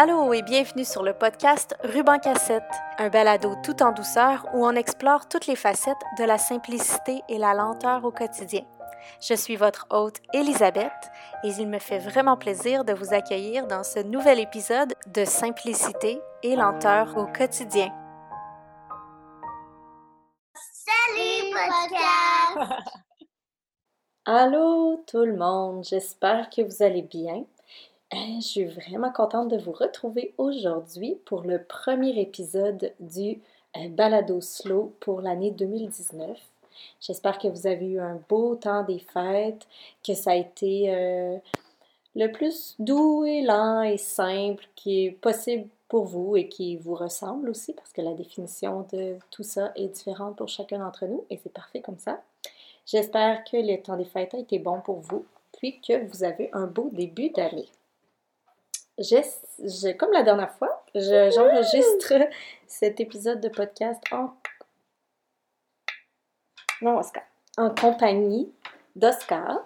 Allô et bienvenue sur le podcast Ruban Cassette, un balado tout en douceur où on explore toutes les facettes de la simplicité et la lenteur au quotidien. Je suis votre hôte Elisabeth et il me fait vraiment plaisir de vous accueillir dans ce nouvel épisode de Simplicité et lenteur au quotidien. Salut podcast! Allô tout le monde, j'espère que vous allez bien. Euh, je suis vraiment contente de vous retrouver aujourd'hui pour le premier épisode du euh, Balado Slow pour l'année 2019. J'espère que vous avez eu un beau temps des fêtes, que ça a été euh, le plus doux et lent et simple qui est possible pour vous et qui vous ressemble aussi, parce que la définition de tout ça est différente pour chacun d'entre nous et c'est parfait comme ça. J'espère que le temps des fêtes a été bon pour vous, puis que vous avez un beau début d'année. Comme la dernière fois, j'enregistre cet épisode de podcast en non, Oscar, en compagnie d'Oscar.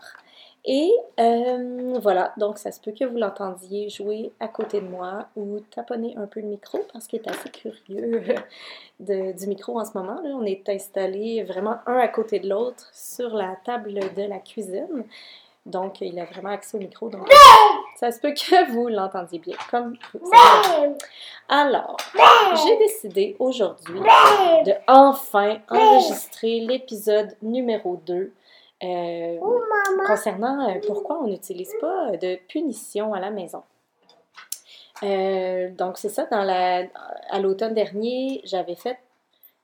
Et euh, voilà, donc ça se peut que vous l'entendiez jouer à côté de moi ou taponner un peu le micro parce qu'il est assez curieux du micro en ce moment. Là. On est installé vraiment un à côté de l'autre sur la table de la cuisine. Donc, il a vraiment accès au micro. Donc, ça se peut que vous l'entendiez bien, comme Alors, j'ai décidé aujourd'hui de enfin enregistrer l'épisode numéro 2 euh, concernant euh, pourquoi on n'utilise pas de punition à la maison. Euh, donc, c'est ça, dans la, à l'automne dernier, j'avais fait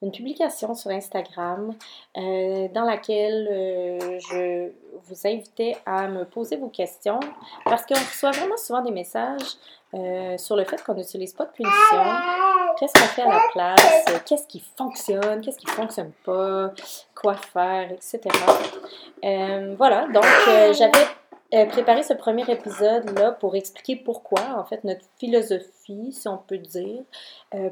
une publication sur Instagram euh, dans laquelle euh, je vous invitais à me poser vos questions parce qu'on reçoit vraiment souvent des messages euh, sur le fait qu'on n'utilise pas de punition. Qu'est-ce qu'on fait à la place? Qu'est-ce qui fonctionne? Qu'est-ce qui ne fonctionne pas? Quoi faire? Etc. voilà, donc j'avais préparé ce premier épisode-là pour expliquer pourquoi, en fait, notre philosophie, si on peut dire,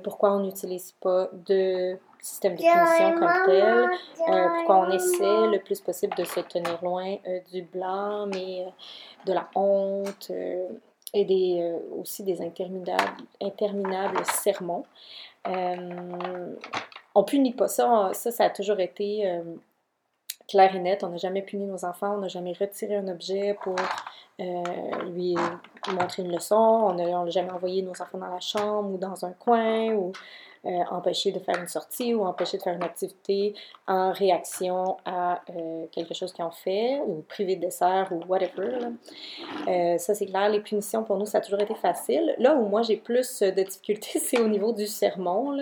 pourquoi on n'utilise pas de système de punition comme tel, euh, pourquoi on essaie le plus possible de se tenir loin euh, du blanc, mais euh, de la honte et des, aussi des interminables, interminables sermons. on punit pas ça, ça, ça a toujours été clair et net. On n'a jamais puni nos enfants, on n'a jamais retiré un objet pour lui montrer une leçon, on n'a jamais envoyé nos enfants dans la chambre ou dans un coin ou euh, empêcher de faire une sortie ou empêcher de faire une activité en réaction à euh, quelque chose qu'ils ont fait ou privé de dessert ou whatever. Euh, ça, c'est clair. Les punitions, pour nous, ça a toujours été facile. Là où moi, j'ai plus de difficultés, c'est au niveau du sermon.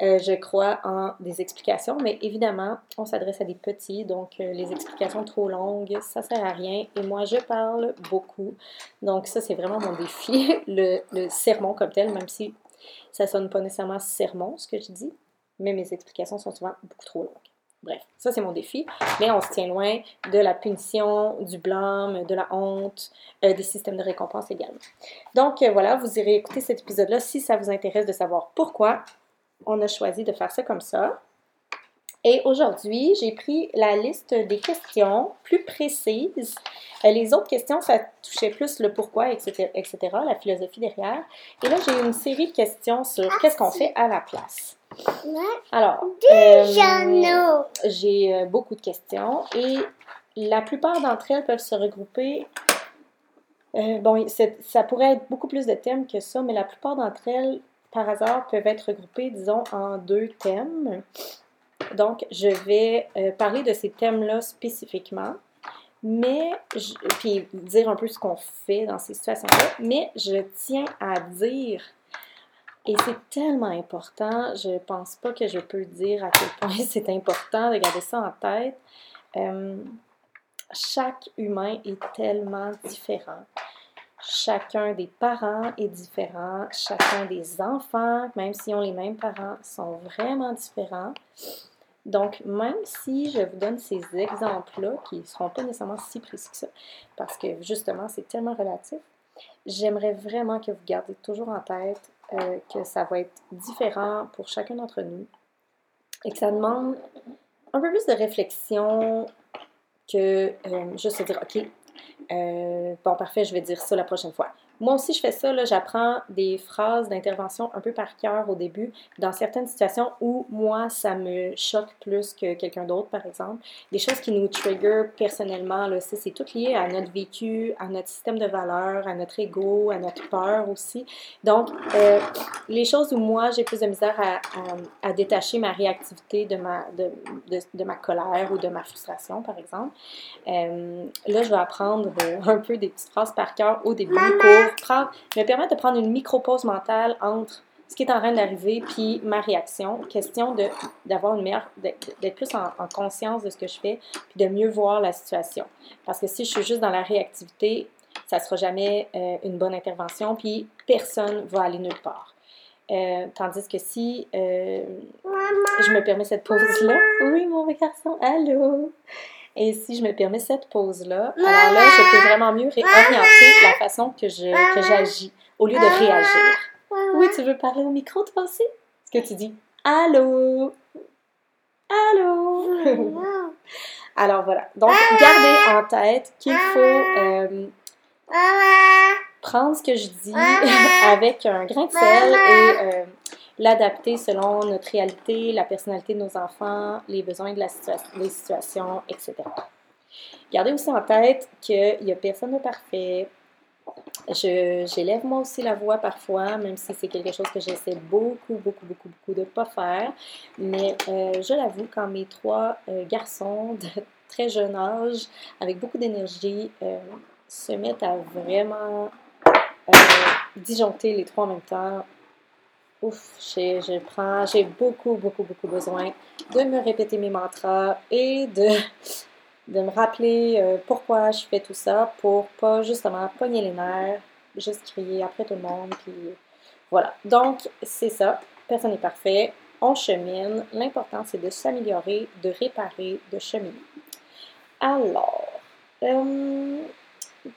je crois en des explications, mais évidemment, on s'adresse à des petits, donc les explications trop longues, ça sert à rien. Et moi, je parle beaucoup. Donc ça, c'est vraiment mon défi, le, le sermon comme tel, même si ça sonne pas nécessairement sermon, ce que je dis, mais mes explications sont souvent beaucoup trop longues. Bref, ça c'est mon défi, mais on se tient loin de la punition, du blâme, de la honte, euh, des systèmes de récompense également. Donc euh, voilà, vous irez écouter cet épisode-là si ça vous intéresse de savoir pourquoi on a choisi de faire ça comme ça. Et aujourd'hui, j'ai pris la liste des questions plus précises. Euh, les autres questions, ça touchait plus le pourquoi, etc., etc., la philosophie derrière. Et là, j'ai une série de questions sur qu'est-ce qu'on fait à la place. Alors, euh, j'ai euh, beaucoup de questions et la plupart d'entre elles peuvent se regrouper. bon, ça pourrait être beaucoup plus de thèmes que ça, mais la plupart d'entre elles, par hasard, peuvent être regroupées, disons, en deux thèmes. Donc, je vais euh, parler de ces thèmes-là spécifiquement, mais, puis dire un peu ce qu'on fait dans ces situations-là, mais je tiens à dire, et c'est tellement important, je pense pas que je peux dire à quel point c'est important de garder ça en tête. Euh, chaque humain est tellement différent. Chacun des parents est différent. Chacun des enfants, même s'ils ont les mêmes parents, sont vraiment différents. Donc, même si je vous donne ces exemples-là, qui ne seront pas nécessairement si précis que ça, parce que justement, c'est tellement relatif, j'aimerais vraiment que vous gardiez toujours en tête euh, que ça va être différent pour chacun d'entre nous et que ça demande un peu plus de réflexion que euh, juste se dire, OK, euh, bon, parfait, je vais dire ça la prochaine fois. Moi aussi, je fais ça, là, j'apprends des phrases d'intervention un peu par cœur au début, dans certaines situations où moi, ça me choque plus que quelqu'un d'autre, par exemple. Des choses qui nous trigger personnellement, là, c'est tout lié à notre vécu, à notre système de valeurs, à notre ego, à notre peur aussi. Donc, euh, les choses où moi, j'ai plus de misère à, à, détacher ma réactivité de ma, de, de, ma colère ou de ma frustration, par exemple, euh, là, je vais apprendre euh, un peu des petites phrases par cœur au début pour prendre, me permettre de prendre une micro-pause mentale entre ce qui est en train d'arriver puis ma réaction. Question d'avoir une meilleure, d'être plus en, conscience de ce que je fais puis de mieux voir la situation. Parce que si je suis juste dans la réactivité, ça ne sera jamais euh, une bonne intervention puis personne ne va aller nulle part. Euh, tandis que si euh, je me permets cette pause-là, oui, mon garçon, allô? Et si je me permets cette pause-là, alors là, je peux vraiment mieux réorienter la façon que, je, que j'agis au lieu de réagir. Oui, tu veux parler au micro, toi aussi? Ce que tu dis, allô? Allô? alors voilà. Donc, gardez en tête qu'il faut euh, prendre ce que je dis avec un grain de sel et euh, l'adapter selon notre réalité, la personnalité de nos enfants, les besoins de la situations, etc. Gardez aussi en tête qu'il n'y a personne de parfait. j'élève moi aussi la voix parfois, même si c'est quelque chose que j'essaie beaucoup, beaucoup, beaucoup, beaucoup de ne pas faire. Mais euh, je l'avoue, quand mes trois euh, garçons de très jeune âge, avec beaucoup d'énergie, euh, se mettent à vraiment disjoncter les trois en même temps, ouf, je prends, j'ai beaucoup, beaucoup, beaucoup besoin de me répéter mes mantras et de, de me rappeler euh, pourquoi je fais tout ça pour pas justement pogner les nerfs, juste crier après tout le monde, puis voilà. Donc, c'est ça. Personne n'est parfait. On chemine. L'important, c'est de s'améliorer, de réparer, de cheminer. Alors, euh,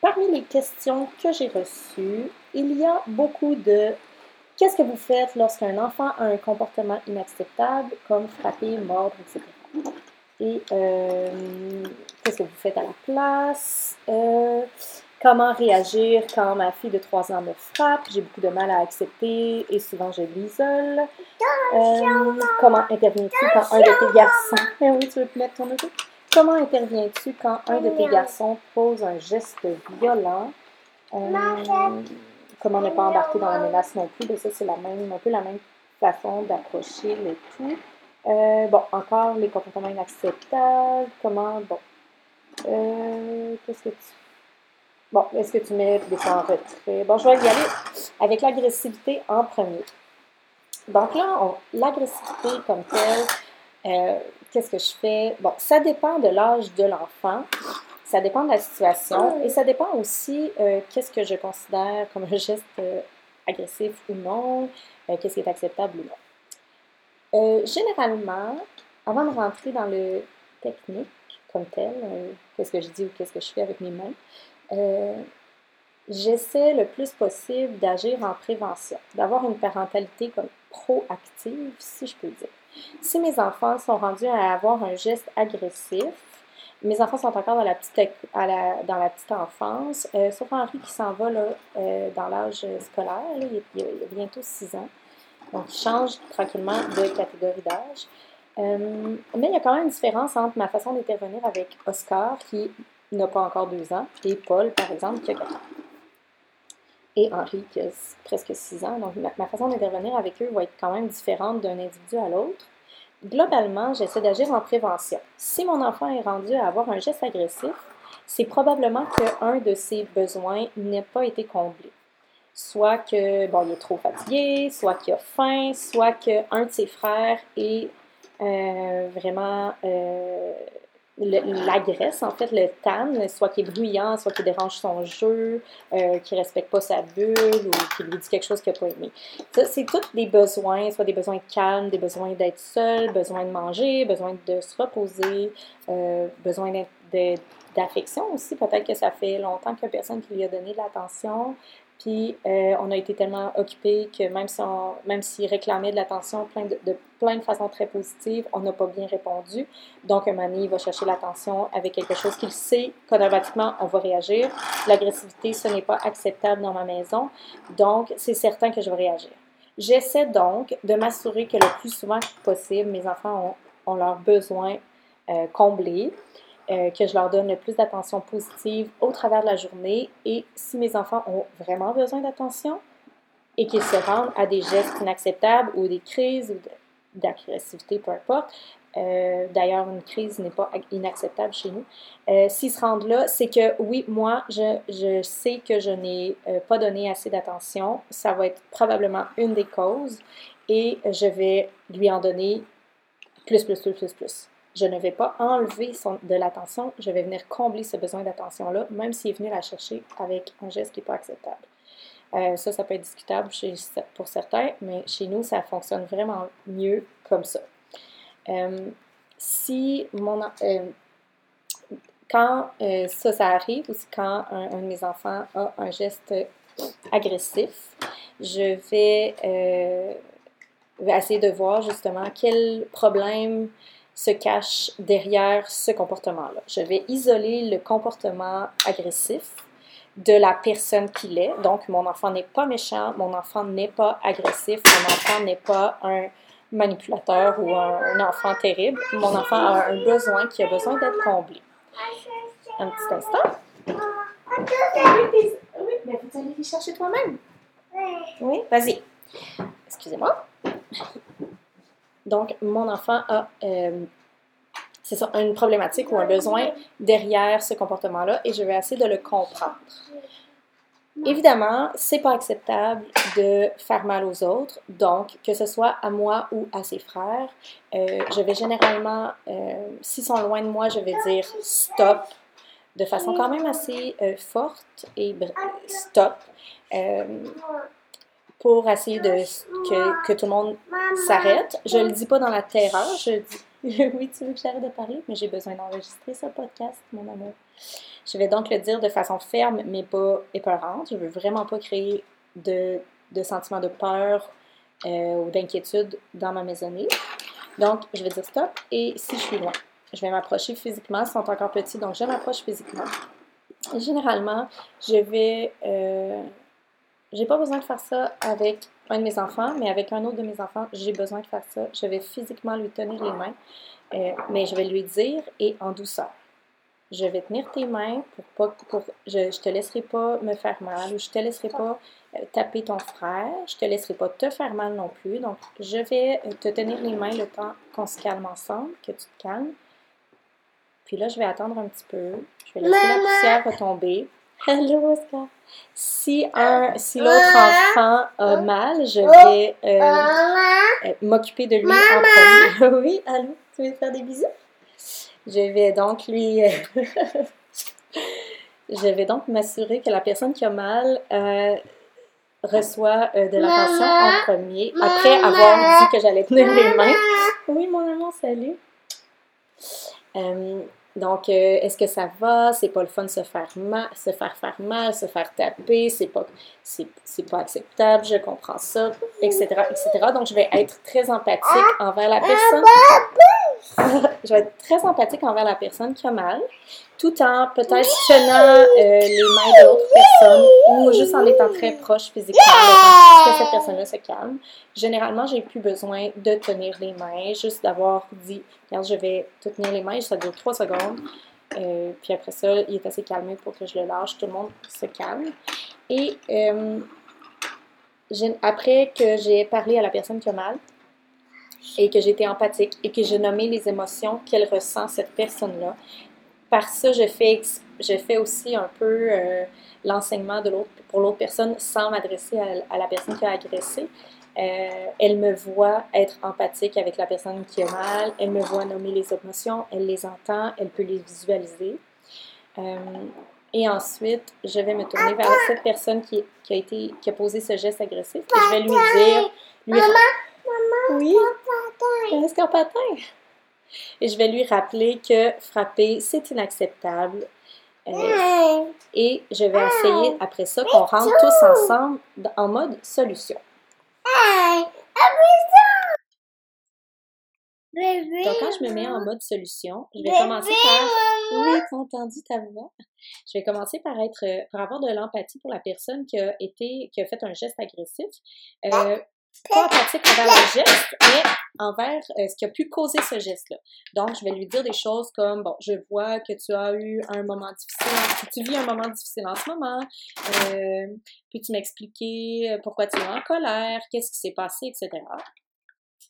parmi les questions que j'ai reçues, il y a beaucoup de Qu'est-ce que vous faites lorsqu'un enfant a un comportement inacceptable, comme frapper, mordre, etc. Et euh, qu'est-ce que vous faites à la place? Euh, comment réagir quand ma fille de 3 ans me frappe? J'ai beaucoup de mal à accepter et souvent je l'isole. Euh, comment interviens-tu quand un de tes garçons... Eh oui, tu veux te mettre ton auto? Comment interviens-tu quand un de tes garçons pose un geste violent? Comment ne pas embarquer dans la menace non plus. ça, c'est la même, un peu la même façon d'approcher le tout. Euh, bon, encore les comportements inacceptables. Comment, bon. Euh, qu'est-ce que tu. Bon, est-ce que tu mets des en retrait? Bon, je vais y aller avec l'agressivité en premier. Donc là, l'agressivité comme telle, euh, qu'est-ce que je fais? Bon, ça dépend de l'âge de l'enfant. Ça dépend de la situation et ça dépend aussi euh, qu'est-ce que je considère comme un geste euh, agressif ou non, euh, qu'est-ce qui est acceptable ou non. généralement, avant de rentrer dans le technique comme tel, qu'est-ce que je dis ou qu'est-ce que je fais avec mes mains, j'essaie le plus possible d'agir en prévention, d'avoir une parentalité comme proactive, si je peux dire. Si mes enfants sont rendus à avoir un geste agressif, mes enfants sont encore dans la petite, enfance, euh, sauf Henri qui s'en va euh, dans l'âge scolaire. il, a, bientôt 6 ans. Donc, il change tranquillement de catégorie d'âge. Euh, mais il y a quand même une différence entre ma façon d'intervenir avec Oscar, qui n'a pas encore 2 ans, et Paul, par exemple, qui a 4 ans. Et Henri, qui a presque 6 ans. Donc, ma façon d'intervenir avec eux va être quand même différente d'un individu à l'autre globalement, j'essaie d'agir en prévention. Si mon enfant est rendu à avoir un geste agressif, c'est probablement qu'un de ses besoins n'ait pas été comblé. Soit que bon, est trop fatigué, soit qu'il a faim, soit qu'un de ses frères est euh, vraiment euh, l'agresse, en fait, le tanne, soit qui est bruyant, soit qui dérange son jeu, euh, qui ne respecte pas sa bulle ou qui lui dit quelque chose qu'il n'a pas aimé. Ça, c'est tous des besoins, soit des besoins de calme, des besoins d'être seul, besoin de manger, besoin de se reposer, euh, besoin d'affection aussi. Peut-être que ça fait longtemps qu'il a personne qui lui a donné de l'attention. Puis euh, on a été tellement occupés que même si on, de l'attention plein de, plein de façons très positives, on n'a pas bien répondu. Donc un moment il va chercher l'attention avec quelque chose qu'il sait qu'automatiquement on va réagir. L'agressivité, ce n'est pas acceptable dans ma maison. Donc c'est certain que je vais réagir. J'essaie donc de m'assurer que le plus souvent possible, mes enfants ont, ont leurs besoins euh, comblés. Euh, que je leur donne le plus d'attention positive au travers de la journée. Et si mes enfants ont vraiment besoin d'attention et qu'ils se rendent à des gestes inacceptables ou des crises ou d'agressivité, peu importe, euh, d'ailleurs, une crise n'est pas inacceptable chez nous. Euh, S'ils se rendent là, c'est que oui, moi, je, je sais que je n'ai pas donné assez d'attention. Ça va être probablement une des causes et je vais lui en donner plus, plus, plus, plus, plus je ne vais pas enlever de l'attention, je vais venir combler ce besoin d'attention-là, même s'il est venu la chercher avec un geste qui n'est pas acceptable. Euh, ça, ça peut être discutable pour certains, mais chez nous, ça fonctionne vraiment mieux comme ça. Euh, si mon, euh, quand euh, ça, ça arrive, ou quand un, de mes enfants a un geste agressif, je vais essayer de voir justement quel problème se cache derrière ce comportement-là. Je vais isoler le comportement agressif de la personne qu'il est. Donc, mon enfant n'est pas méchant, mon enfant n'est pas agressif, mon enfant n'est pas un manipulateur ou un, enfant terrible. Mon enfant a un besoin qui a besoin d'être comblé. Un petit instant. Oui, mais vous allez les chercher toi-même? Oui, vas-y. Excusez-moi. Donc, mon enfant a, euh, c'est une problématique ou un besoin derrière ce comportement-là et je vais essayer de le comprendre. Évidemment, c'est pas acceptable de faire mal aux autres, donc que ce soit à moi ou à ses frères, euh, je vais généralement, euh, s'ils sont loin de moi, je vais dire stop de façon quand même assez forte et stop pour essayer de que, que tout le monde s'arrête. Je le dis pas dans la terreur, je dis oui, tu veux que j'arrête de parler, mais j'ai besoin d'enregistrer ce podcast, mon amour. Je vais donc le dire de façon ferme, mais pas épeurante. Je veux vraiment pas créer de, de sentiments de peur euh, ou d'inquiétude dans ma maisonnée. Donc, je vais dire stop. Et si je suis loin, je vais m'approcher physiquement. Ils sont encore petits, donc je m'approche physiquement. généralement, je vais... Euh, j'ai pas besoin de faire ça avec un de mes enfants, mais avec un autre de mes enfants, j'ai besoin de faire ça. Je vais physiquement lui tenir les mains, euh, mais je vais lui dire et en douceur. Je vais tenir tes mains pour pas pour je, je te laisserai pas me faire mal ou je te laisserai pas euh, taper ton frère, je te laisserai pas te faire mal non plus. Donc je vais te tenir les mains le temps qu'on se calme ensemble, que tu te calmes. Puis là, je vais attendre un petit peu. Je vais laisser la poussière retomber. Hello, Oscar. Si, un, si l'autre enfant a mal, je vais euh, euh, m'occuper de lui en premier. oui, allô, tu veux faire des bisous? Je vais donc lui. Euh, je vais donc m'assurer que la personne qui a mal reçoit de l'attention en premier, après avoir dit que j'allais tenir les mains. Oui, mon amour, salut. Donc, euh, est-ce que ça va? C'est pas le fun de se faire mal, se faire faire mal, se faire taper, c'est pas, c'est, pas acceptable, je comprends ça, etc., etc. Donc, je vais être très empathique envers la personne. je vais être très empathique envers la personne qui a mal, tout en peut-être tenant euh, les mains de l'autre personne ou juste en étant très proche physiquement, que cette personne-là se calme. Généralement, j'ai plus besoin de tenir les mains, juste d'avoir dit, regarde, je vais te tenir les mains, ça dure trois secondes. Euh, puis après ça, il est assez calmé pour que je le lâche. Tout le monde se calme. Et euh, après que j'ai parlé à la personne qui a mal, et que j'étais empathique et que j'ai nommé les émotions qu'elle ressent, cette personne-là. Par ça, je fais, je fais aussi un peu euh, l'enseignement de l'autre pour l'autre personne sans m'adresser à, la personne qui a agressé. Euh, elle me voit être empathique avec la personne qui a mal, elle me voit nommer les émotions, elle les entend, elle peut les visualiser. Euh, et ensuite, je vais me tourner vers cette personne qui, a été, qui a posé ce geste agressif et je vais lui dire, oui. Est-ce qu'un patin? Et je vais lui rappeler que frapper, c'est inacceptable. Euh, et je vais essayer après ça qu'on rentre tous ensemble en mode solution. Donc, quand je me mets en mode solution, je vais commencer par. Oui, t'as entendu ta voix? Je vais commencer par être, par avoir de l'empathie pour la personne qui a été, qui a fait un geste agressif. Euh, pas envers le geste, mais envers euh, ce qui a pu causer ce geste-là. Donc, je vais lui dire des choses comme, bon, je vois que tu as eu un moment difficile, tu vis un moment difficile en ce moment, euh, puis tu m'expliquer pourquoi tu es en colère, qu'est-ce qui s'est passé, etc.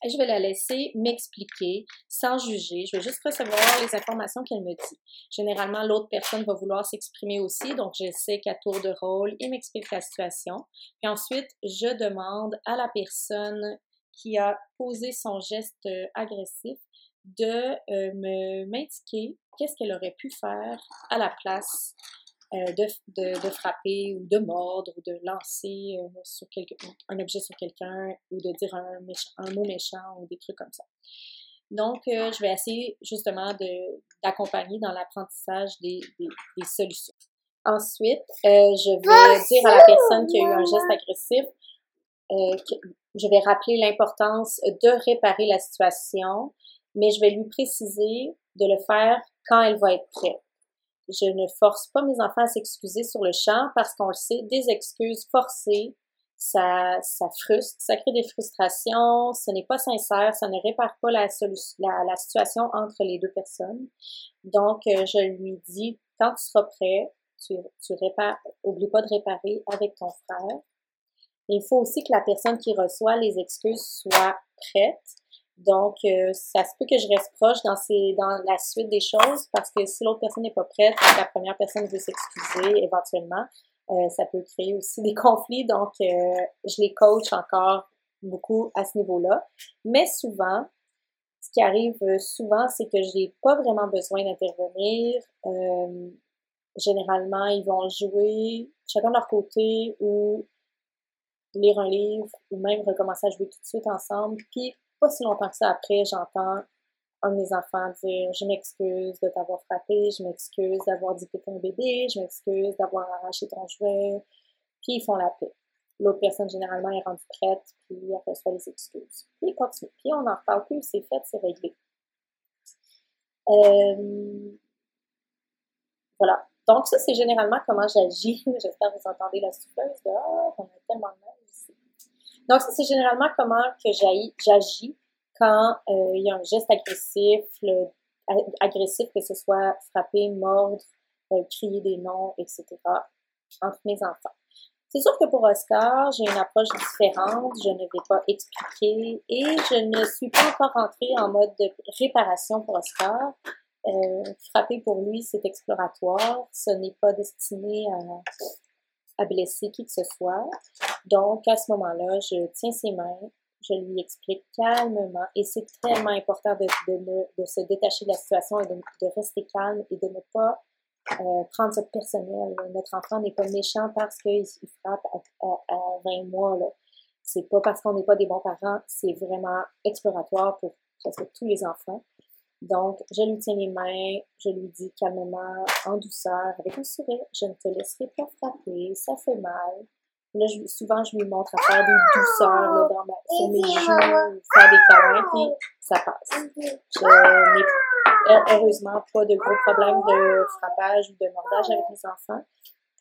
Et je vais la laisser m'expliquer sans juger. Je vais juste recevoir les informations qu'elle me dit. Généralement, l'autre personne va vouloir s'exprimer aussi, donc j'essaie qu'à tour de rôle, il m'explique la situation. Puis ensuite, je demande à la personne qui a posé son geste agressif de euh, me m'indiquer qu'est-ce qu'elle aurait pu faire à la place de, de, de, frapper ou de mordre ou de lancer euh, sur quelque, un objet sur quelqu'un ou de dire un, un, mot méchant ou des trucs comme ça. Donc, euh, je vais essayer justement d'accompagner dans l'apprentissage des, des, des, solutions. Ensuite, je vais dire à la personne qui a eu un geste agressif que je vais rappeler l'importance de réparer la situation, mais je vais lui préciser de le faire quand elle va être prête. Je ne force pas mes enfants à s'excuser sur le champ parce qu'on le sait, des excuses forcées, ça, ça frustre, ça crée des frustrations, ce n'est pas sincère, ça ne répare pas la, la, la situation entre les deux personnes. Donc, euh, je lui dis, quand tu seras prêt, tu, tu répares, oublie pas de réparer avec ton frère. Il faut aussi que la personne qui reçoit les excuses soit prête donc, euh, ça se peut que je reste proche dans, ces, dans la suite des choses parce que si l'autre personne n'est pas prête, la première personne veut s'excuser éventuellement, euh, ça peut créer aussi des conflits. Donc, euh, je les coach encore beaucoup à ce niveau-là. Mais souvent, ce qui arrive souvent, c'est que je n'ai pas vraiment besoin d'intervenir. généralement, ils vont jouer chacun de leur côté ou lire un livre ou même recommencer à jouer tout de suite ensemble. Puis, pas si longtemps que ça après, j'entends un de mes enfants dire Je m'excuse de t'avoir frappé, je m'excuse d'avoir t'es un bébé, je m'excuse d'avoir arraché ton jouet. Puis ils font la paix. L'autre personne, généralement, est rendue prête, puis elle reçoit les excuses. Puis ils continuent. Puis on n'en reparle plus, c'est fait, c'est réglé. Euh, voilà. Donc, ça, c'est généralement comment j'agis. J'espère que vous entendez la souffleuse dehors. On a tellement donc, ça, c'est généralement comment que j'agis quand euh, il y a un geste agressif, agressif, que ce soit frapper, mordre, euh, crier des noms, etc., entre mes enfants. C'est sûr que pour Oscar, j'ai une approche différente, je ne vais pas expliquer et je ne suis pas encore entrée en mode de réparation pour Oscar. Euh, frapper pour lui, c'est exploratoire, ce n'est pas destiné à à blesser qui que ce soit. Donc, à ce moment-là, je tiens ses mains, je lui explique calmement, et c'est tellement important de, de, de, se détacher de la situation et de, rester calme et de ne pas euh, prendre ça personnel. Notre enfant n'est pas méchant parce qu'il frappe à, à, 20 mois. C'est pas parce qu'on n'est pas des bons parents, c'est vraiment exploratoire pour presque tous les enfants. Donc, je lui tiens les mains, je lui dis calmement, en douceur, avec un sourire, je ne te laisserai pas frapper, ça fait mal. Là, souvent, je lui montre à faire des douceurs là, dans ma, sur mes joues, faire des câlins, puis ça passe. Je n'ai heureusement pas de gros problèmes de frappage ou de mordage avec mes enfants.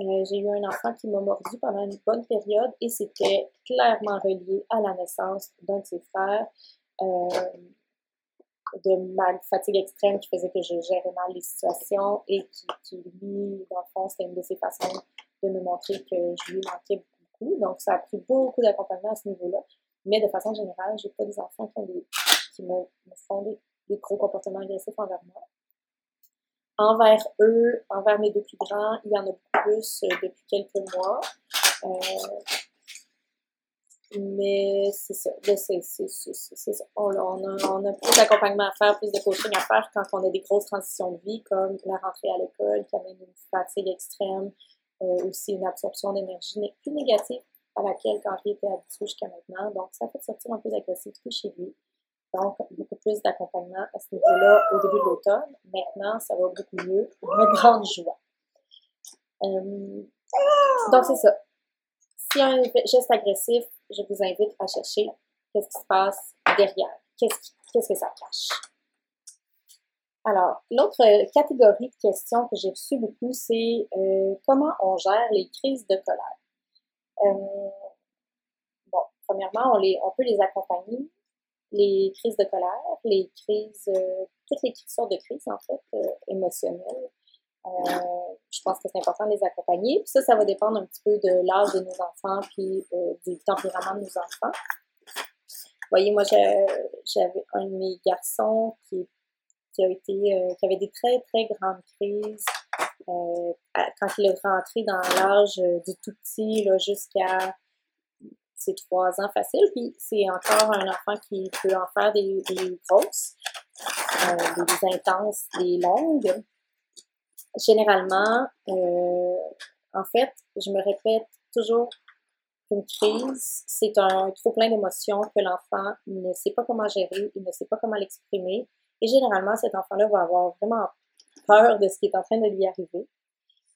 Euh, j'ai eu un enfant qui m'a mordu pendant une bonne période et c'était clairement relié à la naissance d'un de ses frères. Euh, de ma fatigue extrême qui faisait que je gérais mal les situations et qui, qui lui, dans le fond, c'était une de ses façons de me montrer que je lui manquais beaucoup. Donc, ça a pris beaucoup d'accompagnement à ce niveau-là. Mais de façon générale, j'ai pas des enfants qui, me, font des, des, gros comportements agressifs envers moi. Envers eux, envers mes deux plus grands, il y en a beaucoup plus euh, depuis quelques mois. Euh, mais c'est ça. C'est. On, on, a, on a plus d'accompagnement à faire, plus de coaching à faire quand on a des grosses transitions de vie, comme la rentrée à l'école, qui amène une fatigue extrême, euh, aussi une absorption d'énergie plus négative à laquelle Henri était habitué jusqu'à maintenant. Donc, ça fait sortir un peu d'agressivité chez lui. Donc, beaucoup plus d'accompagnement à ce niveau-là au début de l'automne. Maintenant, ça va beaucoup mieux. Une grande joie. Euh, donc, c'est ça. A un geste agressif, je vous invite à chercher qu'est-ce qui se passe derrière. Qu'est-ce que ça cache? Alors, l'autre catégorie de questions que j'ai reçues beaucoup, c'est euh, comment on gère les crises de colère? Euh, bon, premièrement, on, peut les accompagner, les crises de colère, les crises, euh, toutes les sortes de crises, en fait, émotionnelles. Je pense que c'est important de les accompagner. Puis ça, ça va dépendre un petit peu de l'âge de nos enfants puis du tempérament de nos enfants. Vous voyez, moi, j'avais un de mes garçons qui a été, euh, qui avait des très, très grandes crises euh, quand il est rentré dans l'âge euh, du tout petit, jusqu'à ses trois ans facile. Puis c'est encore un enfant qui peut en faire des grosses, des intenses, des longues. Généralement, en fait, je me répète toujours qu'une crise, c'est un trop plein d'émotions que l'enfant ne sait pas comment gérer, il ne sait pas comment l'exprimer. Et généralement, cet enfant-là va avoir vraiment peur de ce qui est en train de lui arriver.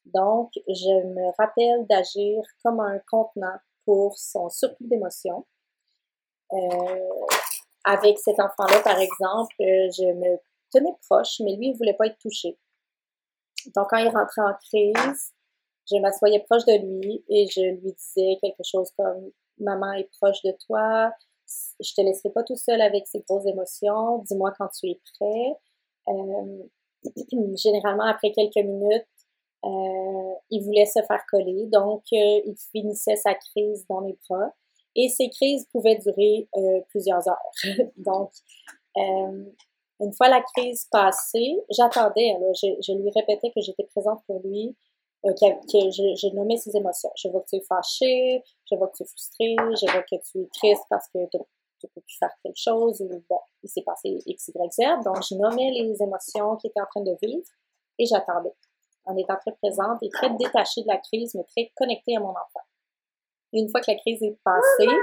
Donc, je me rappelle d'agir comme un contenant pour son surplus d'émotions. Euh, avec cet enfant-là, par exemple, je me tenais proche, mais lui, il voulait pas être touché. Donc, quand il rentrait en crise, je m'assoyais proche de lui et je lui disais quelque chose comme Maman est proche de toi, je te laisserai pas tout seul avec ces grosses émotions. Dis-moi quand tu es prêt. Euh, généralement, après quelques minutes, euh, il voulait se faire coller, donc euh, il finissait sa crise dans mes bras. Et ces crises pouvaient durer plusieurs heures. donc, une fois la crise passée, j'attendais. Je, lui répétais que j'étais présente pour lui, que, que je, je, nommais ses émotions. Je vois que tu es fâché, je vois que tu es frustré, je vois que tu es triste parce que tu peux plus faire quelque chose ou bon, il s'est passé X, Y. Donc, je nommais les émotions qu'il était en train de vivre et j'attendais en étant très présente et très détachée de la crise, mais très connectée à mon enfant. une fois que la crise est passée,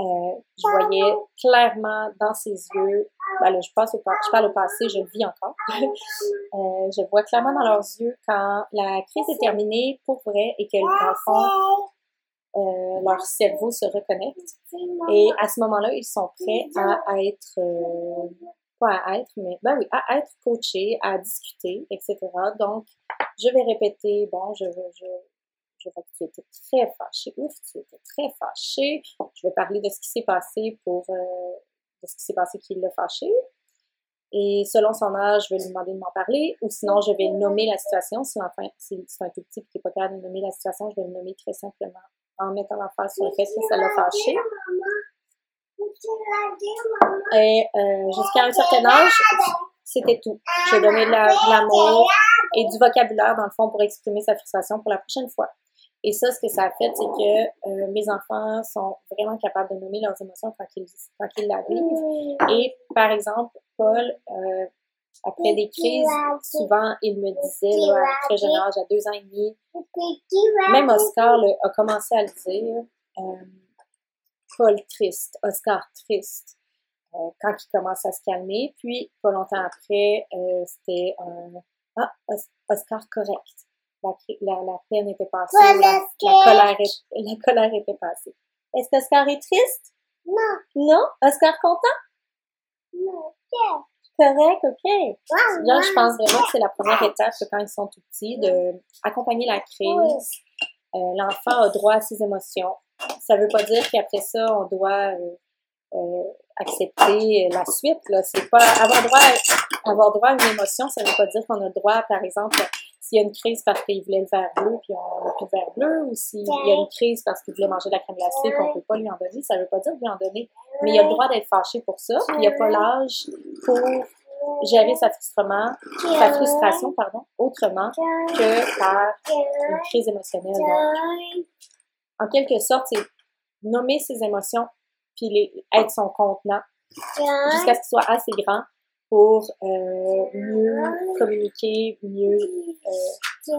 euh, je voyais clairement dans ses yeux, ben là, je, passe au, je parle au passé, je le vis encore, euh, je vois clairement dans leurs yeux quand la crise est terminée pour vrai et que l'enfant euh, leur cerveau se reconnecte. Et à ce moment-là, ils sont prêts à, être, pas à être, mais ben oui, à être coachés, à discuter, etc. Donc, je vais répéter, bon, je, je, je vois que tu étais très fâché. Ouf, tu étais très fâché. Je vais parler de ce qui s'est passé pour, euh, ce qui s'est passé qui l'a fâché. Et selon son âge, je vais lui demander de m'en parler, ou sinon je vais nommer la situation. Si enfin, c'est un tout petit qui n'est pas capable de nommer la situation, je vais le nommer très simplement en mettant face sur le fait que ça l'a fâché. Et euh, jusqu'à un certain âge, c'était tout. J'ai donné de l'amour et du vocabulaire, dans le fond, pour exprimer sa frustration pour la prochaine fois. Et ça, ce que ça a fait, c'est que euh, mes enfants sont vraiment capables de nommer leurs émotions quand ils, quand ils la vivent. Et par exemple, Paul, euh, après des crises, souvent, il me disait, là, à très jeune âge, à deux ans et demi, même Oscar a commencé à le dire, euh, Paul triste, Oscar triste, euh, quand il commence à se calmer. Puis, pas longtemps après, euh, c'était un Ah, Oscar correct. La, la, la peine était passée, la, colère, la colère était passée. Est-ce qu'Oscar est triste? Non. Non? Oscar content? Non correct, OK. Là, je pense vraiment que c'est la première étape quand ils sont tout petits, de accompagner la crise. Euh, l'enfant a droit à ses émotions. Ça veut pas dire qu'après ça, on doit euh, euh, accepter la suite. Là. C'est pas avoir droit à, avoir droit à une émotion, ça veut pas dire qu'on a droit, par exemple, s'il y a une crise parce qu'il voulait le verre bleu puis on n'a plus de verre bleu, ou s'il y a une crise parce qu'il voulait manger de la crème glacée qu'on peut pas lui en donner, ça veut pas dire lui en donner. Mais il a le droit d'être fâché pour ça, puis il a pas l'âge pour gérer sa frustration, pardon, autrement que par une crise émotionnelle. En quelque sorte, c'est nommer ses émotions puis être son contenant jusqu'à ce qu'il soit assez grand pour euh, mieux communiquer, mieux euh,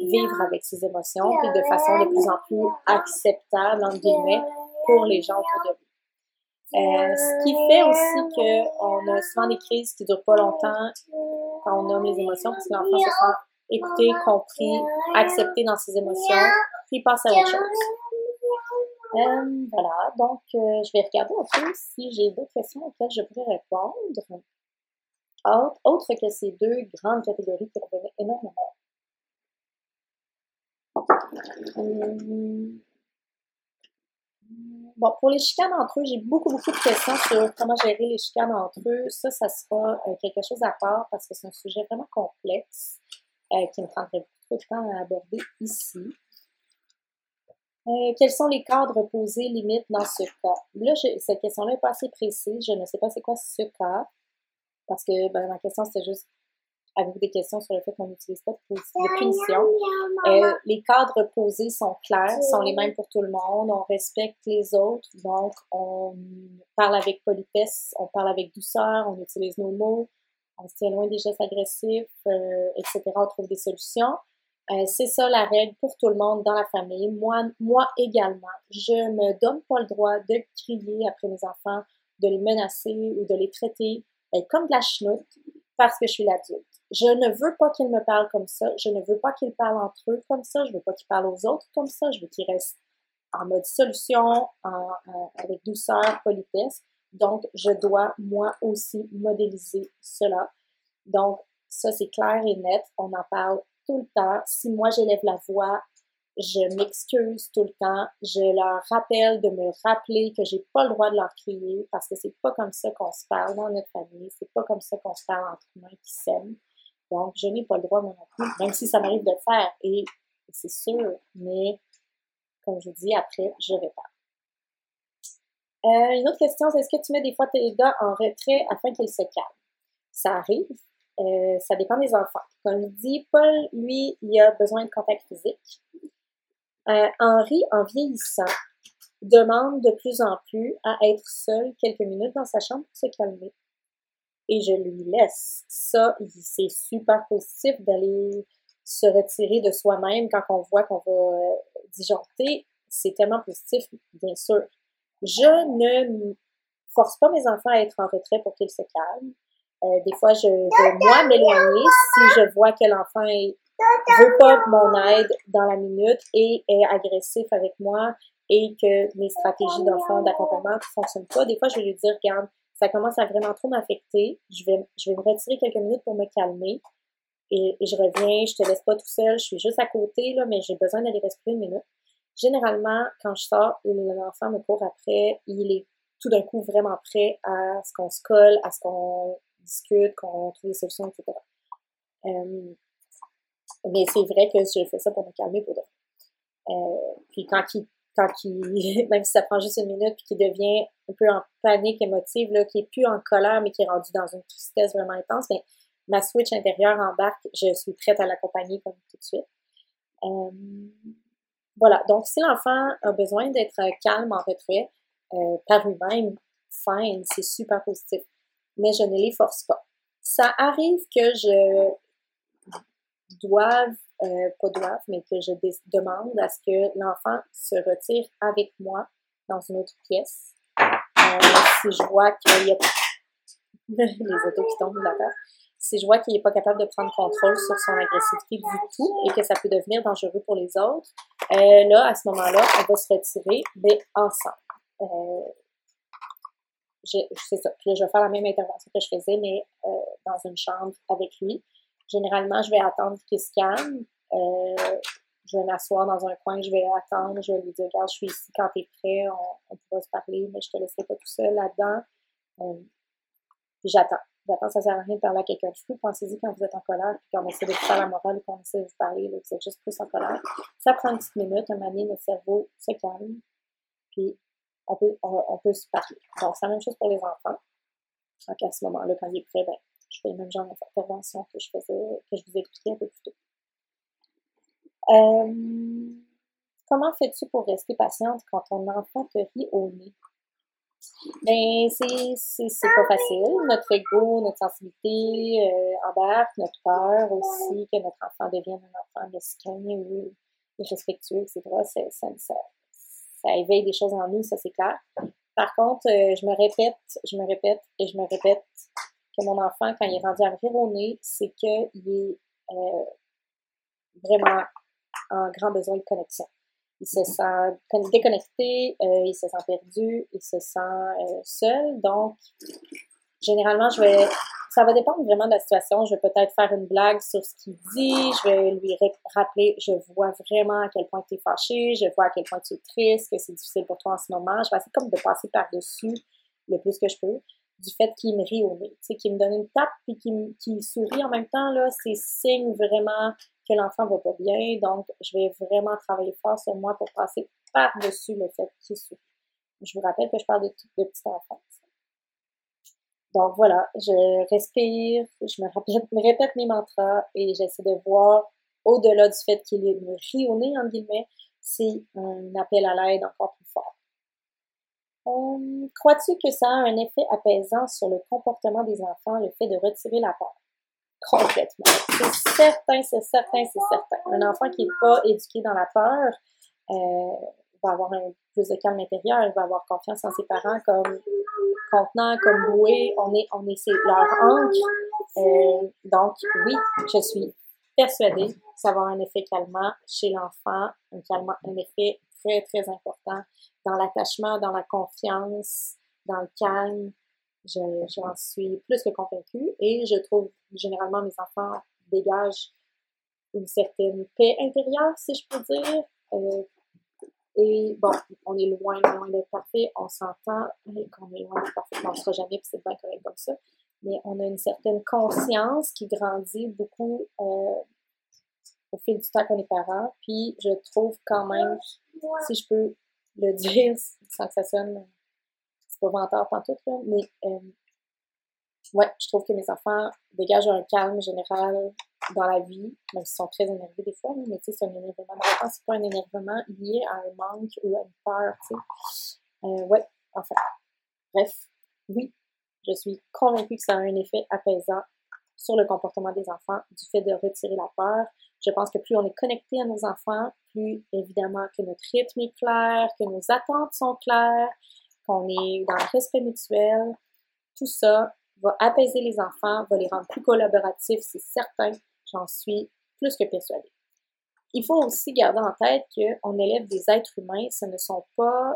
vivre avec ses émotions, puis de façon de plus en plus acceptable, entre guillemets, pour les gens autour de lui. Euh, ce qui fait aussi qu'on a souvent des crises qui durent pas longtemps quand on nomme les émotions, parce que l'enfant se sent écouté, compris, accepté dans ses émotions, puis passer à autre chose. Euh, voilà, donc euh, je vais regarder un peu si j'ai d'autres questions auxquelles je pourrais répondre. Autre, que ces deux grandes catégories qui revenaient énormément. Hum. Bon, pour les chicanes entre eux, j'ai beaucoup, beaucoup de questions sur comment gérer les chicanes entre eux. Ça, ça sera euh, quelque chose à part parce que c'est un sujet vraiment complexe euh, qui me prendrait beaucoup de temps à aborder ici. Euh, quels sont les cadres posés limites dans ce cas? Là, cette question-là n'est pas assez précise. Je ne sais pas c'est quoi ce cas. Parce que ben, ma question, c'était juste avez-vous des questions sur le fait qu'on n'utilise pas de, punition? Euh, les cadres posés sont clairs, sont les mêmes pour tout le monde. On respecte les autres, donc on parle avec politesse, on parle avec douceur, on utilise nos mots, on se tient loin des gestes agressifs, euh, etc. On trouve des solutions. Euh, c'est ça la règle pour tout le monde dans la famille. Moi, moi également, je me donne pas le droit de crier après mes enfants, de les menacer ou de les traiter comme de la chenoute parce que je suis l'adulte. Je ne veux pas qu'ils me parlent comme ça. Je ne veux pas qu'ils parlent entre eux comme ça. Je veux pas qu'ils parlent aux autres comme ça. Je veux qu'ils restent en mode solution, avec douceur, politesse. Donc, je dois moi aussi modéliser cela. Donc, ça, c'est clair et net. On en parle tout le temps. Si moi, j'élève la voix, je m'excuse tout le temps. Je leur rappelle de me rappeler que j'ai pas le droit de leur crier parce que c'est pas comme ça qu'on se parle dans notre famille. C'est pas comme ça qu'on se parle entre humains qui s'aiment. Donc, je n'ai pas le droit, moi non plus, même si ça m'arrive de le faire. Et c'est sûr, mais comme je dis, après, je répète. Euh, une autre question, c'est est-ce que tu mets des fois tes gars en retrait afin qu'ils se calment? Ça arrive. Euh, ça dépend des enfants. Comme je dis, Paul, lui, il a besoin de contact physique. Euh, Henri, en vieillissant, demande de plus en plus à être seul quelques minutes dans sa chambre pour se calmer et je lui laisse. Ça, c'est super positif d'aller se retirer de soi-même quand on voit qu'on va euh, disjoncter. C'est tellement positif, bien sûr. Je ne force pas mes enfants à être en retrait pour qu'ils se calment. Euh, des fois, je vais moi m'éloigner si je vois que l'enfant veut pas mon aide dans la minute et est agressif avec moi et que mes stratégies d'enfant d'accompagnement ne fonctionnent pas. Des fois, je vais lui dire, regarde, ça commence à vraiment trop m'affecter. Je vais, je vais me retirer quelques minutes pour me calmer. Et, je reviens, je te laisse pas tout seul, je suis juste à côté, là, mais j'ai besoin d'aller respirer une minute. Généralement, quand je sors, l'enfant me court après, il est tout d'un coup vraiment prêt à ce qu'on se colle, à ce qu'on discute, qu'on trouve des solutions, etc. Euh, mais c'est vrai que je fais ça pour me calmer pour de euh, puis quand il quand il, même si ça prend juste une minute, puis qu'il devient un peu en panique émotive, là, qui est plus en colère, mais qui est rendu dans une tristesse vraiment intense, mais ma switch intérieure embarque, je suis prête à l'accompagner comme tout de suite. Euh, voilà, donc si l'enfant a besoin d'être calme en retrait, par lui-même, fine, c'est super positif. Mais je ne les force pas. Ça arrive que je doive euh, pas doivent, mais que je demande à ce que l'enfant se retire avec moi dans une autre pièce. Euh, si je vois qu'il y a les autos qui tombent de la terre. Si je vois qu'il n'est pas capable de prendre contrôle sur son agressivité du tout et que ça peut devenir dangereux pour les autres, euh, là, à ce moment-là, on va se retirer, mais ensemble. Euh, c'est ça. Puis je vais faire la même intervention que je faisais, mais euh, dans une chambre avec lui. Généralement, je vais attendre qu'il se calme. Euh, je vais m'asseoir dans un coin, je vais attendre, je vais lui dire, regarde, je suis ici quand tu es prêt, on, pourra se parler, mais je te laisserai pas tout seul là-dedans. Euh, j'attends. J'attends, ça sert à rien de parler à quelqu'un de fou. Pensez-y quand vous êtes en colère, puis qu'on essaie de faire la morale, qu'on essaie de vous parler, là, vous êtes juste plus en colère. Ça prend une petite minute, un moment donné, notre cerveau se calme, puis on peut, on, peut se parler. Donc, c'est la même chose pour les enfants. Donc, à ce moment-là, quand il est prêt, ben, je fais le même genre d'intervention que je faisais, que je vous ai expliqué un peu plus tôt. Euh, comment fais-tu pour rester patiente quand ton enfant te rit au nez? Ben, c'est pas facile. Notre ego, notre sensibilité euh, notre peur aussi que notre enfant devienne un enfant mesquin ou irrespectueux, etc. Ça, ça, ça, éveille des choses en nous, ça c'est clair. Par contre, euh, je me répète, je me répète et je me répète que mon enfant, quand il est rendu à rire au nez, c'est qu'il est, euh, vraiment en grand besoin de connexion. Il se sent déconnecté, euh, il se sent perdu, il se sent seul. Donc, généralement, je vais, ça va dépendre vraiment de la situation. Je vais peut-être faire une blague sur ce qu'il dit. Je vais lui rappeler, je vois vraiment à quel point tu es fâché, je vois à quel point tu es triste, que c'est difficile pour toi en ce moment. Je vais essayer comme de passer par-dessus le plus que je peux du fait qu'il me rit au nez, qu'il me donne une tape puis qu'il sourit en même temps, là, c'est signe vraiment que l'enfant va pas bien. Donc, je vais vraiment travailler fort sur moi pour passer par-dessus le fait qu'il sourit. Je vous rappelle que je parle de, de petite enfance. Donc voilà, je respire, je me, répète, me répète mes mantras et j'essaie de voir au-delà du fait qu'il me rit au nez, en guillemets, c'est un appel à l'aide encore plus fort. Euh, crois-tu que ça a un effet apaisant sur le comportement des enfants, le fait de retirer la peur? Complètement. C'est certain, c'est certain, c'est certain. Un enfant qui n'est pas éduqué dans la peur euh, va avoir un plus de calme intérieur, il va avoir confiance en ses parents comme contenant, comme boué. On est, on est leur ancre. Euh, donc, oui, je suis persuadée que ça va avoir un effet calmant chez l'enfant, un, calmant, un effet très, très important dans l'attachement, dans la confiance, dans le calme. J'en suis plus que convaincue et je trouve généralement mes enfants dégagent une certaine paix intérieure, si je peux dire. Euh, et bon, on est loin, loin d'être parfait, on s'entend qu'on est loin d'être parfait, on ne sera jamais, puis c'est bien correct comme ça. Mais on a une certaine conscience qui grandit beaucoup euh, au fil du temps qu'on est parents. Puis je trouve quand même, si je peux le dire sans que ça sonne, c'est pas tout là, mais euh, ouais, je trouve que mes enfants dégagent un calme général dans la vie, même s'ils sont très énervés des fois, mais tu sais, c'est un énervement. Mais c'est pas un énervement lié à un manque ou à une peur, tu sais. Euh, ouais, enfin. Bref, oui, je suis convaincue que ça a un effet apaisant sur le comportement des enfants du fait de retirer la peur. Je pense que plus on est connecté à nos enfants, plus évidemment que notre rythme est clair, que nos attentes sont claires, qu'on est dans le respect mutuel, tout ça va apaiser les enfants, va les rendre plus collaboratifs, c'est certain, j'en suis plus que persuadée. Il faut aussi garder en tête qu'on élève des êtres humains, ce ne sont pas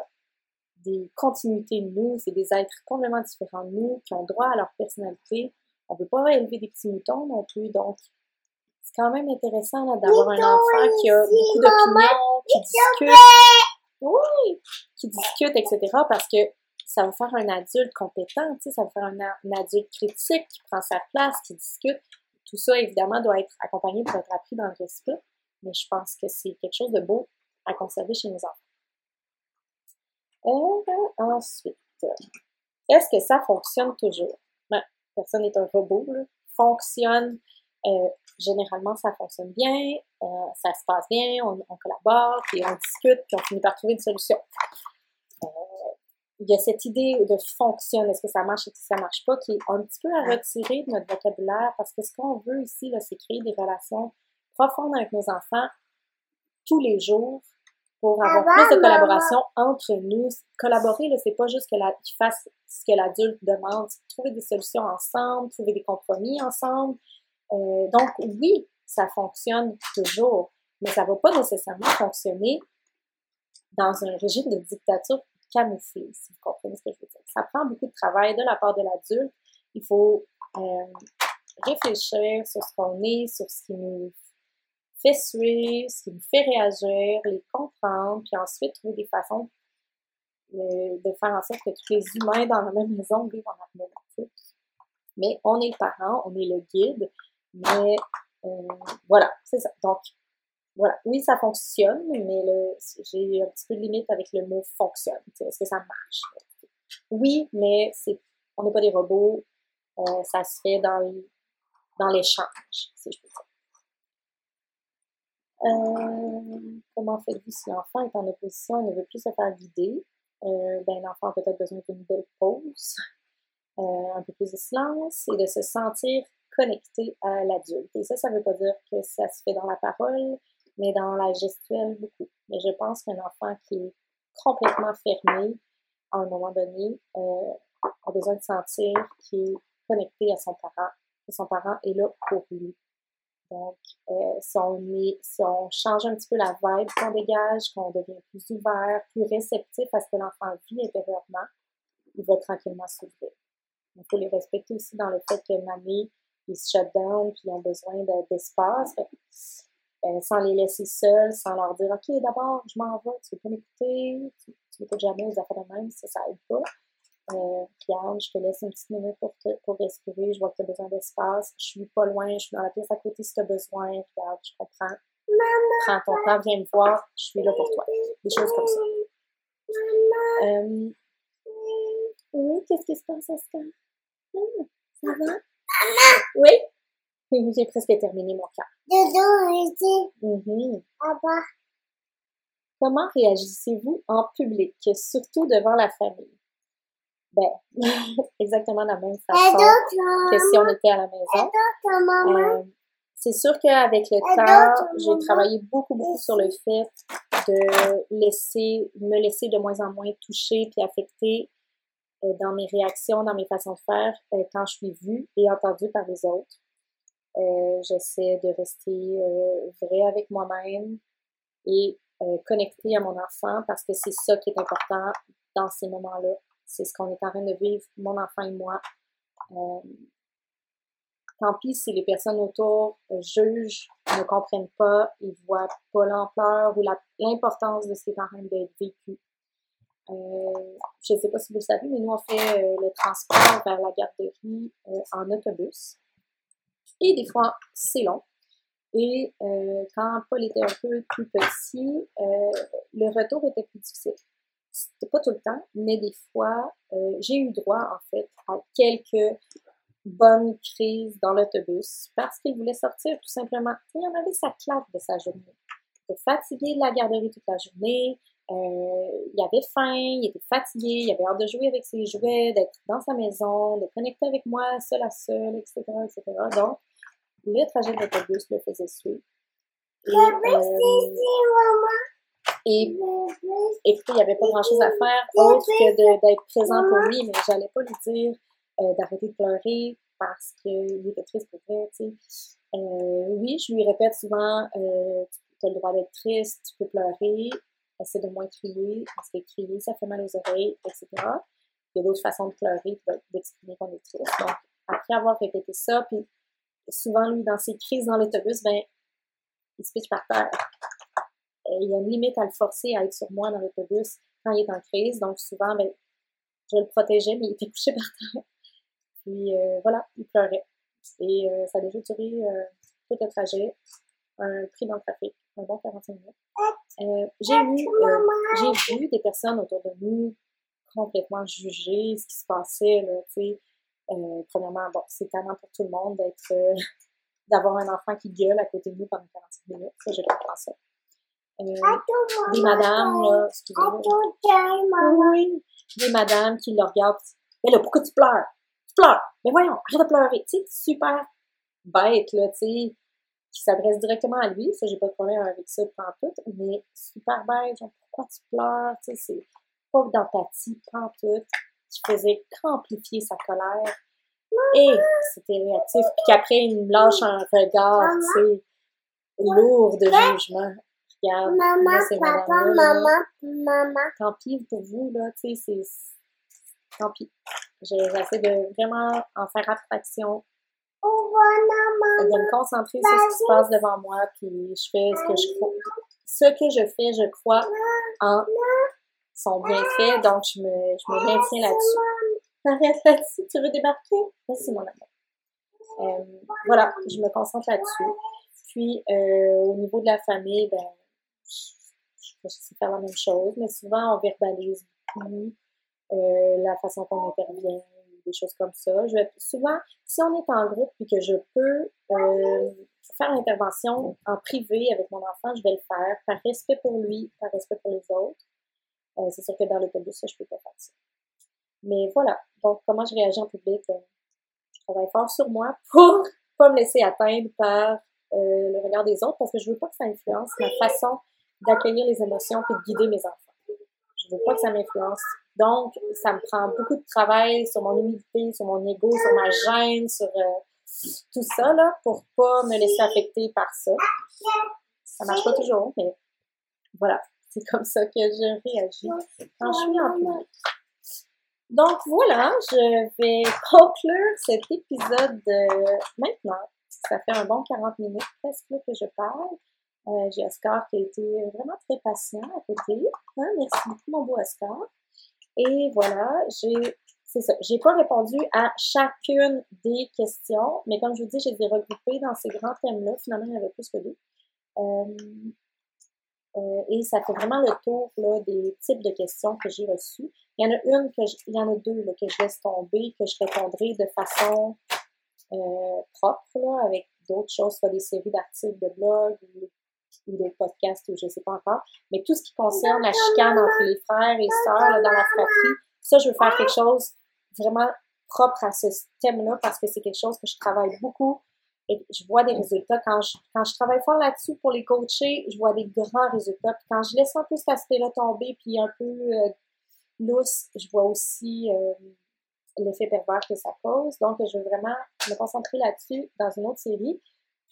des continuités de nous, c'est des êtres complètement différents de nous, qui ont droit à leur personnalité, on ne peut pas élever des petits moutons non plus, donc c'est quand même intéressant d'avoir un enfant qui a beaucoup d'opinions, qui discute, oui, qui discute, etc. Parce que ça va faire un adulte compétent, ça va faire un, adulte critique qui prend sa place, qui discute. Tout ça, évidemment, doit être accompagné pour être appris dans le respect, mais je pense que c'est quelque chose de beau à conserver chez nos enfants. Euh, ensuite, est-ce que ça fonctionne toujours? personne n'est un robot, fonctionne. Euh, généralement, ça fonctionne bien, euh, ça se passe bien, on, collabore, puis on discute, puis on finit par trouver une solution. Il y a cette idée de fonctionne, est-ce que ça marche, est-ce que ça marche pas, qui est un petit peu à retirer de notre vocabulaire, parce que ce qu'on veut ici, c'est créer des relations profondes avec nos enfants tous les jours, pour avoir plus de collaboration entre nous. Collaborer, c'est pas juste que qu'ils fassent ce que l'adulte demande, trouver des solutions ensemble, trouver des compromis ensemble. Euh, donc oui, ça fonctionne toujours, mais ça va pas nécessairement fonctionner dans un régime de dictature camouflé, si vous comprenez ce que je veux dire. Ça prend beaucoup de travail de la part de l'adulte. Il faut euh, réfléchir sur ce qu'on est, sur ce qui nous fait suivre, ce qui nous fait réagir, les comprendre, puis ensuite trouver des façons de, faire en sorte que tous les humains dans la même maison vivent en harmonie. Mais on est le parent, on est le guide, mais euh, voilà, c'est ça. Donc, voilà, oui, ça fonctionne, mais j'ai un petit peu de limite avec le mot fonctionne. Est-ce que ça marche? Oui, mais c'est, on n'est pas des robots, euh, ça se fait dans, dans l'échange, si je peux dire. Euh, comment faites-vous si l'enfant est en opposition et ne veut plus se faire guider? Euh, ben, l'enfant a peut-être besoin d'une belle pause, un peu plus de silence et de se sentir connecté à l'adulte. Et ça, ça ne veut pas dire que ça se fait dans la parole, mais dans la gestuelle beaucoup. Mais je pense qu'un enfant qui est complètement fermé, à un moment donné, euh, a besoin de sentir qu'il est connecté à son parent, que son parent est là pour lui. Donc, euh, si, on est, si on change un petit peu la vibe qu'on dégage, qu'on devient plus ouvert, plus réceptif à ce que l'enfant vit intérieurement, il va tranquillement s'ouvrir. Il faut les respecter aussi dans le fait que mamie, ils se shut down puis ils ont besoin d'espace. Euh, sans les laisser seuls, sans leur dire OK, d'abord, je m'en vais, tu veux pas m'écouter, tu, tu m'écoutes jamais aux affaires de même, ça, ça aide pas. Euh, regarde, je te laisse une petite minute pour, te, pour respirer, je vois que tu as besoin d'espace, je suis pas loin, je suis dans la pièce à côté si tu as besoin, regarde, je comprends. Prends ton temps, viens me voir, je suis là pour toi. Des choses comme ça. Euh, oui, qu'est-ce qui se passe, Oscar? Ah, ça va? Oui? J'ai presque terminé mon cas. Mm Comment réagissez-vous en public, surtout devant la famille? Ben, exactement la même façon que si on était à la maison. Euh, c'est sûr qu'avec le temps, j'ai travaillé beaucoup, beaucoup sur le fait de laisser, me laisser de moins en moins toucher puis affecter euh, dans mes réactions, dans mes façons de faire euh, quand je suis vue et entendue par les autres. J'essaie de rester vrai avec moi-même et connecter à mon enfant parce que c'est ça qui est important dans ces moments-là. C'est ce qu'on est en train de vivre, mon enfant et moi. Euh, tant pis si les personnes autour euh, jugent, ne comprennent pas, ils voient pas l'ampleur ou l'importance de ce qui est en train d'être vécu. Euh, je ne sais pas si vous le savez, mais nous, on fait le transport vers la garderie en autobus. Et des fois, c'est long. Et quand Paul était un peu plus petit, le retour était plus difficile c'était pas tout le temps, mais des fois, euh, j'ai eu droit, en fait, à quelques bonnes crises dans l'autobus parce qu'il voulait sortir tout simplement. Il en avait sa claque de sa journée. Il était fatigué de la garderie toute la journée, euh, il avait faim, il était fatigué, il avait hâte de jouer avec ses jouets, d'être dans sa maison, de connecter avec moi seul à seul, etc., etc. Donc, le trajet de l'autobus le faisait suivre. Et, et écoutez, il n'y avait pas grand-chose à faire autre que d'être présent pour lui, mais j'allais pas lui dire euh, d'arrêter de pleurer parce qu'il était triste pour vrai, tu sais. Euh, oui, je lui répète souvent, euh, tu as le droit d'être triste, tu peux pleurer, essaie de moins crier, parce que crier, ça fait mal aux oreilles, etc. Il y a d'autres façons de pleurer, d'exprimer qu'on est triste. Donc, après avoir répété ça, puis souvent, lui, dans ses crises dans l'autobus, ben, il se pitch par terre. Euh, il y a une limite à le forcer à être sur moi dans l'autobus quand il est en crise. Donc souvent, ben, je le protégeais, mais il était couché par terre. Puis euh, voilà, il pleurait. Et euh, ça a déjà duré tout le trajet, un prix dans le trafic, un bon 45 minutes. J'ai eu, j'ai vu des personnes autour de nous complètement juger ce qui se passait, là, tu sais. premièrement, bon, c'est tellement pour tout le monde d'être, d'avoir un enfant qui gueule à côté de nous pendant 45 minutes. Ça, je comprends ça. Euh, des madames, là, excusez-moi. Oui, des madames qui le regardent. Mais là, pourquoi tu pleures? Tu pleures! Mais voyons, arrête de pleurer. Tu sais, super bête, là, tu sais, qui s'adresse directement à lui. Ça, j'ai pas de problème avec ça pas tout, mais super bête, genre, pourquoi tu pleures? Tu sais, c'est pas d'empathie, pas tout, qui faisait qu'amplifier sa colère. Et c'était réactif. Puis qu'après, il me lâche un regard, tu sais, lourd de jugement maman, papa, maman, maman. Tant pis pour vous, là, tu sais, c'est. Tant pis. J'essaie de vraiment en faire abstraction. De me concentrer sur ce qui se passe devant moi, puis je fais ce que je crois. Ce que je fais, je crois en son bienfait, donc je me, je me maintiens là-dessus. Arrête là-dessus, tu veux débarquer? Merci, mon amour. Euh, voilà, je me concentre là-dessus. Puis, euh, au niveau de la famille, ben, je sais faire la même chose, mais souvent on verbalise beaucoup euh, la façon qu'on intervient, des choses comme ça. Souvent, si on est en groupe et que je peux euh, faire l'intervention en privé avec mon enfant, je vais le faire par respect pour lui, par respect pour les autres. Euh, c'est sûr que dans l'autobus, ça, je peux pas faire ça. Mais voilà. Donc, comment je réagis en public? Ben, je travaille fort sur moi pour pas me laisser atteindre par le regard des autres parce que je veux pas que ça influence ma façon d'accueillir les émotions et de guider mes enfants. Je veux pas que ça m'influence. Donc, ça me prend beaucoup de travail sur mon humilité, sur mon ego, sur ma gêne, sur euh, tout ça, là, pour pas me laisser affecter par ça. Ça marche pas toujours, mais voilà. C'est comme ça que je réagis quand je suis en public. Donc voilà, je vais conclure cet épisode euh, maintenant. Ça fait un bon 40 minutes presque que je parle. Euh, j'ai Oscar qui a été vraiment très patient à côté. Hein, merci beaucoup, mon beau Oscar. Et voilà, j'ai c'est ça. J'ai pas répondu à chacune des questions, mais comme je vous dis, j'ai les regroupées dans ces grands thèmes-là. Finalement, il y en avait plus que deux. Euh, euh, et ça fait vraiment le tour là, des types de questions que j'ai reçues. Il y en a une que je, il y en a deux que je laisse tomber, que je répondrai de façon euh, propre, là, avec d'autres choses, soit des séries d'articles de blog ou, ou des podcasts ou je sais pas encore. Mais tout ce qui concerne la chicane entre les frères et sœurs dans la fratrie, ça, je veux faire quelque chose vraiment propre à ce thème-là parce que c'est quelque chose que je travaille beaucoup et je vois des résultats. Quand je, quand je travaille fort là-dessus pour les coacher, je vois des grands résultats. Puis quand je laisse un peu cet aspect-là tomber puis un peu euh, lousse, je vois aussi euh, l'effet pervers que ça cause. Donc, je veux vraiment me concentrer là-dessus dans une autre série.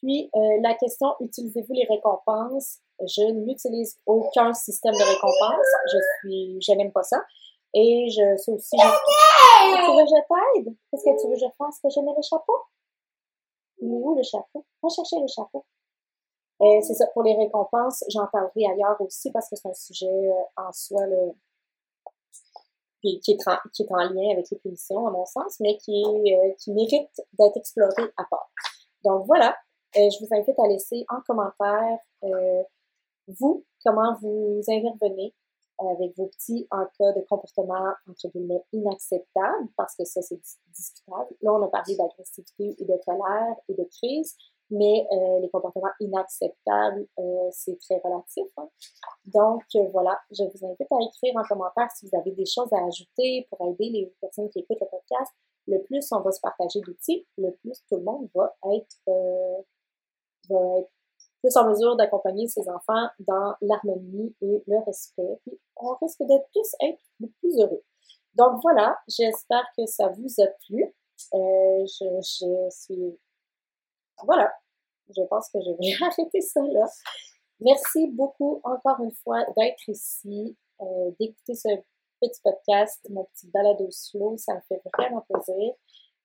Puis, euh, la question, utilisez-vous les récompenses? Je n'utilise aucun système de récompense. Je suis, je n'aime pas ça. Et je suis aussi... Je... Tu veux que je t'aide? Qu'est-ce que tu veux que je fasse? Que je mets le chapeau? Où le chapeau? Va chercher le chapeau. Euh, c'est ça, pour les récompenses, j'en parlerai ailleurs aussi parce que c'est un sujet euh, en soi qui, est en, lien avec les punitions, à mon sens, mais qui, mérite d'être exploré à part. Donc voilà, je vous invite à laisser en commentaire euh, vous, comment vous intervenez avec vos petits en cas de comportement, entre guillemets, inacceptable, parce que ça, c'est discutable. Là, on a parlé d'agressivité et de colère et de crise, mais euh, les comportements inacceptables, euh, c'est très relatif. Hein. Donc, euh, voilà, je vous invite à écrire en commentaire si vous avez des choses à ajouter pour aider les personnes qui écoutent le podcast. Le plus on va se partager d'outils, le plus tout le monde va être, euh, va être plus en mesure d'accompagner ses enfants dans l'harmonie et le respect. Puis on risque d'être tous être plus heureux. Donc voilà, j'espère que ça vous a plu. Euh, je, je, suis... Voilà, je pense que je vais arrêter ça là. Merci beaucoup encore une fois d'être ici, euh, d'écouter ce petit podcast, mon petit balado slow, ça me fait vraiment plaisir.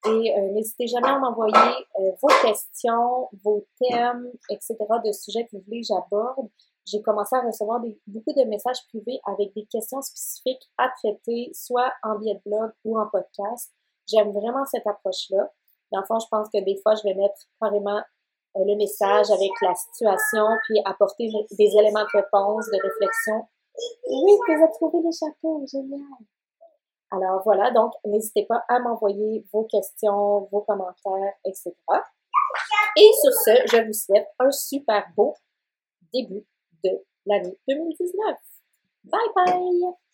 Et euh, n'hésitez jamais à m'envoyer euh, vos questions, vos thèmes, etc., de sujets que vous voulez que j'aborde. J'ai commencé à recevoir des, beaucoup de messages privés avec des questions spécifiques à traiter, soit en biais de blog ou en podcast. J'aime vraiment cette approche-là. Dans le fond, je pense que des fois, je vais mettre carrément euh, le message avec la situation, puis apporter des éléments de réponse, de réflexion. Oui, tu as trouvé les chapeaux, génial! Alors voilà, donc n'hésitez pas à m'envoyer vos questions, vos commentaires, etc. Et sur ce, je vous souhaite un super beau début de l'année 2019. Bye bye!